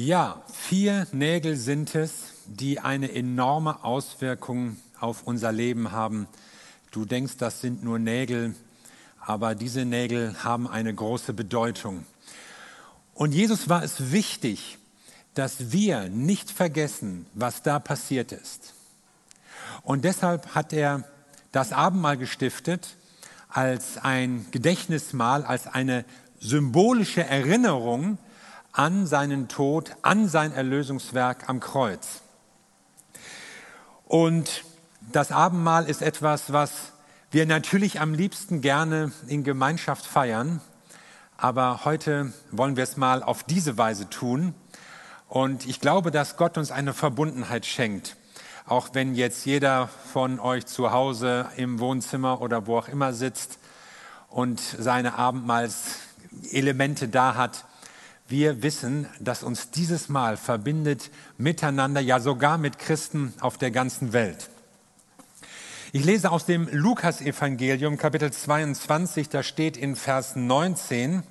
Ja, vier Nägel sind es, die eine enorme Auswirkung auf unser Leben haben. Du denkst, das sind nur Nägel, aber diese Nägel haben eine große Bedeutung. Und Jesus war es wichtig, dass wir nicht vergessen, was da passiert ist. Und deshalb hat er das Abendmahl gestiftet als ein Gedächtnismahl, als eine symbolische Erinnerung an seinen Tod, an sein Erlösungswerk am Kreuz. Und das Abendmahl ist etwas, was wir natürlich am liebsten gerne in Gemeinschaft feiern, aber heute wollen wir es mal auf diese Weise tun. Und ich glaube, dass Gott uns eine Verbundenheit schenkt. Auch wenn jetzt jeder von euch zu Hause im Wohnzimmer oder wo auch immer sitzt und seine Abendmahlselemente da hat, wir wissen, dass uns dieses Mal verbindet miteinander, ja sogar mit Christen auf der ganzen Welt. Ich lese aus dem Lukasevangelium Kapitel 22, da steht in Vers 19,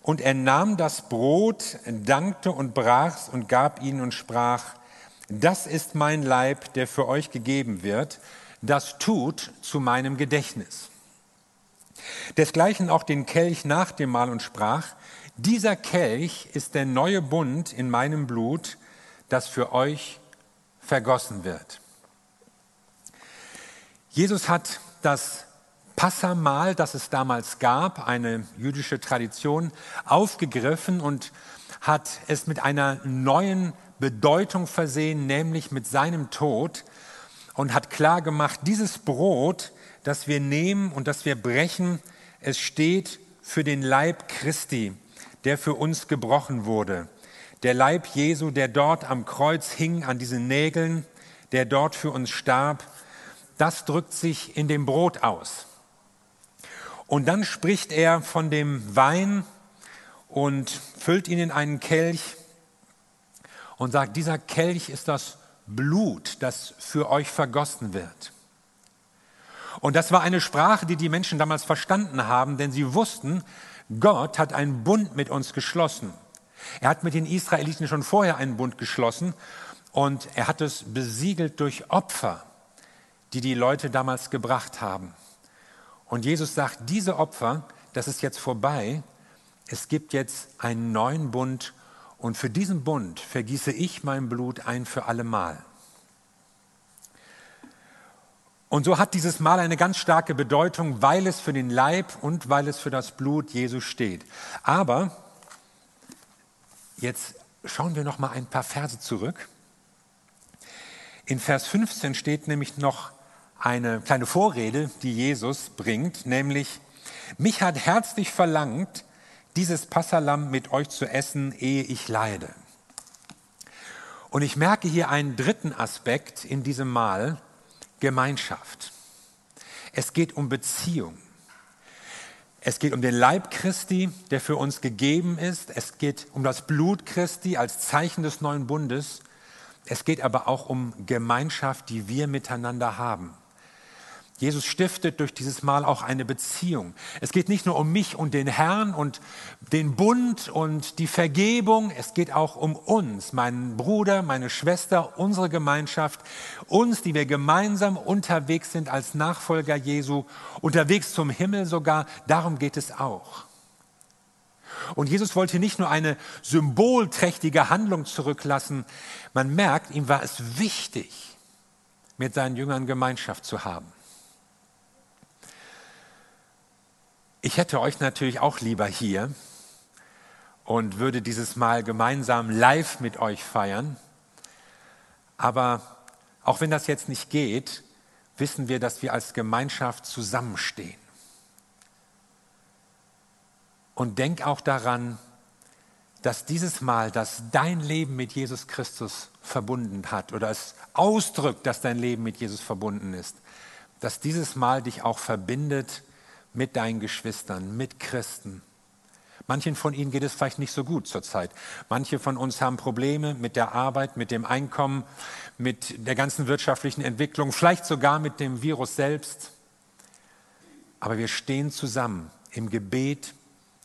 und er nahm das Brot, dankte und brach's und gab ihnen und sprach, das ist mein Leib, der für euch gegeben wird, das tut zu meinem Gedächtnis. Desgleichen auch den Kelch nach dem Mahl und sprach, dieser Kelch ist der neue Bund in meinem Blut, das für euch vergossen wird. Jesus hat das Passamahl, das es damals gab, eine jüdische Tradition, aufgegriffen und hat es mit einer neuen Bedeutung versehen, nämlich mit seinem Tod und hat klar gemacht, dieses Brot, das wir nehmen und das wir brechen, es steht für den Leib Christi der für uns gebrochen wurde. Der Leib Jesu, der dort am Kreuz hing, an diesen Nägeln, der dort für uns starb, das drückt sich in dem Brot aus. Und dann spricht er von dem Wein und füllt ihn in einen Kelch und sagt, dieser Kelch ist das Blut, das für euch vergossen wird. Und das war eine Sprache, die die Menschen damals verstanden haben, denn sie wussten, Gott hat einen Bund mit uns geschlossen. Er hat mit den Israeliten schon vorher einen Bund geschlossen und er hat es besiegelt durch Opfer, die die Leute damals gebracht haben. Und Jesus sagt, diese Opfer, das ist jetzt vorbei. Es gibt jetzt einen neuen Bund und für diesen Bund vergieße ich mein Blut ein für alle Mal. Und so hat dieses Mal eine ganz starke Bedeutung, weil es für den Leib und weil es für das Blut Jesus steht. Aber jetzt schauen wir noch mal ein paar Verse zurück. In Vers 15 steht nämlich noch eine kleine Vorrede, die Jesus bringt, nämlich mich hat herzlich verlangt, dieses Passalam mit euch zu essen, ehe ich leide. Und ich merke hier einen dritten Aspekt in diesem Mahl, Gemeinschaft. Es geht um Beziehung. Es geht um den Leib Christi, der für uns gegeben ist. Es geht um das Blut Christi als Zeichen des neuen Bundes. Es geht aber auch um Gemeinschaft, die wir miteinander haben. Jesus stiftet durch dieses Mal auch eine Beziehung. Es geht nicht nur um mich und den Herrn und den Bund und die Vergebung, es geht auch um uns, meinen Bruder, meine Schwester, unsere Gemeinschaft, uns, die wir gemeinsam unterwegs sind als Nachfolger Jesu, unterwegs zum Himmel sogar, darum geht es auch. Und Jesus wollte nicht nur eine symbolträchtige Handlung zurücklassen, man merkt, ihm war es wichtig, mit seinen Jüngern Gemeinschaft zu haben. Ich hätte euch natürlich auch lieber hier und würde dieses Mal gemeinsam live mit euch feiern. Aber auch wenn das jetzt nicht geht, wissen wir, dass wir als Gemeinschaft zusammenstehen. Und denk auch daran, dass dieses Mal, dass dein Leben mit Jesus Christus verbunden hat oder es ausdrückt, dass dein Leben mit Jesus verbunden ist, dass dieses Mal dich auch verbindet mit deinen Geschwistern, mit Christen. Manchen von ihnen geht es vielleicht nicht so gut zurzeit. Manche von uns haben Probleme mit der Arbeit, mit dem Einkommen, mit der ganzen wirtschaftlichen Entwicklung, vielleicht sogar mit dem Virus selbst. Aber wir stehen zusammen im Gebet,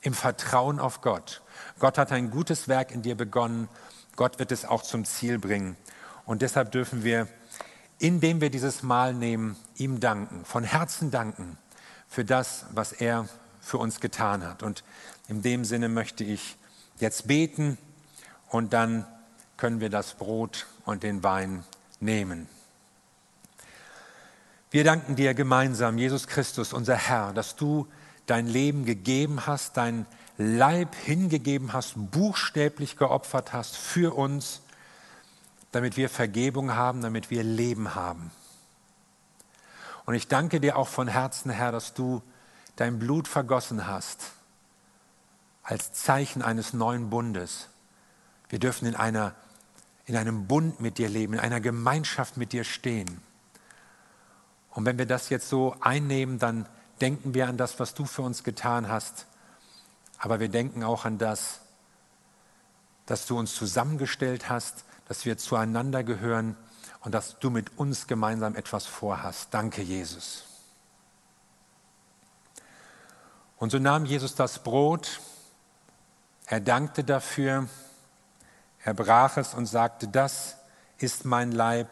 im Vertrauen auf Gott Gott hat ein gutes Werk in dir begonnen. Gott wird es auch zum Ziel bringen. Und deshalb dürfen wir, indem wir dieses Mahl nehmen, ihm danken, von Herzen danken für das, was er für uns getan hat. Und in dem Sinne möchte ich jetzt beten und dann können wir das Brot und den Wein nehmen. Wir danken dir gemeinsam, Jesus Christus, unser Herr, dass du dein Leben gegeben hast, dein Leib hingegeben hast, buchstäblich geopfert hast für uns, damit wir Vergebung haben, damit wir Leben haben. Und ich danke dir auch von Herzen, Herr, dass du dein Blut vergossen hast als Zeichen eines neuen Bundes. Wir dürfen in, einer, in einem Bund mit dir leben, in einer Gemeinschaft mit dir stehen. Und wenn wir das jetzt so einnehmen, dann denken wir an das, was du für uns getan hast. Aber wir denken auch an das, dass du uns zusammengestellt hast, dass wir zueinander gehören und dass du mit uns gemeinsam etwas vorhast. Danke, Jesus. Und so nahm Jesus das Brot, er dankte dafür, er brach es und sagte, das ist mein Leib,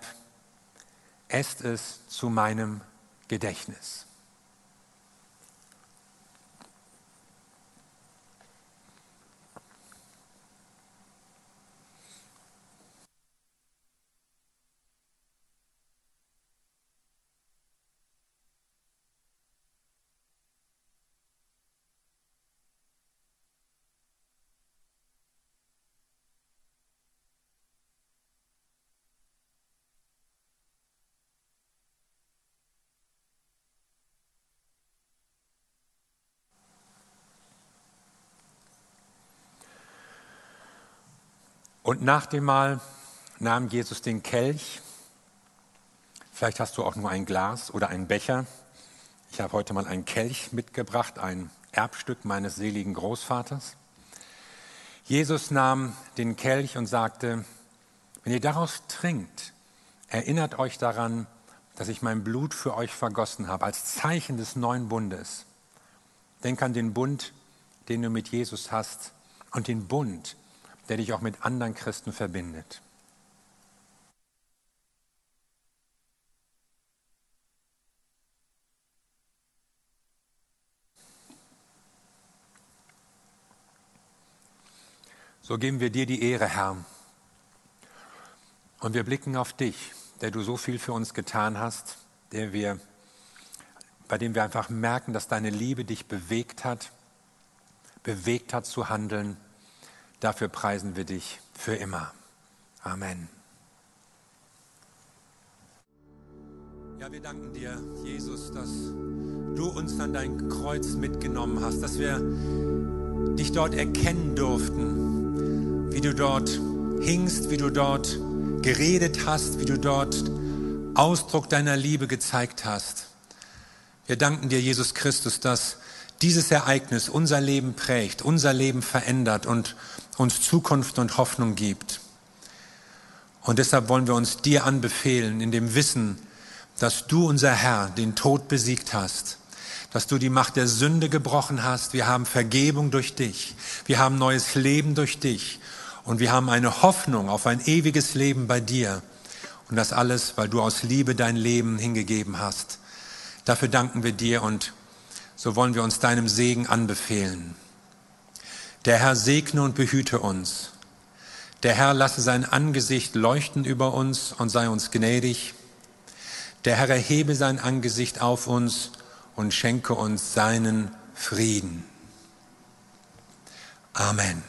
esst es zu meinem Gedächtnis. Und nach dem Mahl nahm Jesus den Kelch. Vielleicht hast du auch nur ein Glas oder einen Becher. Ich habe heute mal einen Kelch mitgebracht, ein Erbstück meines seligen Großvaters. Jesus nahm den Kelch und sagte, wenn ihr daraus trinkt, erinnert euch daran, dass ich mein Blut für euch vergossen habe, als Zeichen des neuen Bundes. Denk an den Bund, den du mit Jesus hast und den Bund, der dich auch mit anderen Christen verbindet. So geben wir dir die Ehre, Herr. Und wir blicken auf dich, der du so viel für uns getan hast, der wir, bei dem wir einfach merken, dass deine Liebe dich bewegt hat, bewegt hat zu handeln Dafür preisen wir dich für immer. Amen. Ja, wir danken dir, Jesus, dass du uns an dein Kreuz mitgenommen hast, dass wir dich dort erkennen durften, wie du dort hingst, wie du dort geredet hast, wie du dort Ausdruck deiner Liebe gezeigt hast. Wir danken dir, Jesus Christus, dass dieses Ereignis unser Leben prägt, unser Leben verändert und uns Zukunft und Hoffnung gibt. Und deshalb wollen wir uns dir anbefehlen, in dem Wissen, dass du, unser Herr, den Tod besiegt hast, dass du die Macht der Sünde gebrochen hast. Wir haben Vergebung durch dich. Wir haben neues Leben durch dich. Und wir haben eine Hoffnung auf ein ewiges Leben bei dir. Und das alles, weil du aus Liebe dein Leben hingegeben hast. Dafür danken wir dir und so wollen wir uns deinem Segen anbefehlen. Der Herr segne und behüte uns. Der Herr lasse sein Angesicht leuchten über uns und sei uns gnädig. Der Herr erhebe sein Angesicht auf uns und schenke uns seinen Frieden. Amen.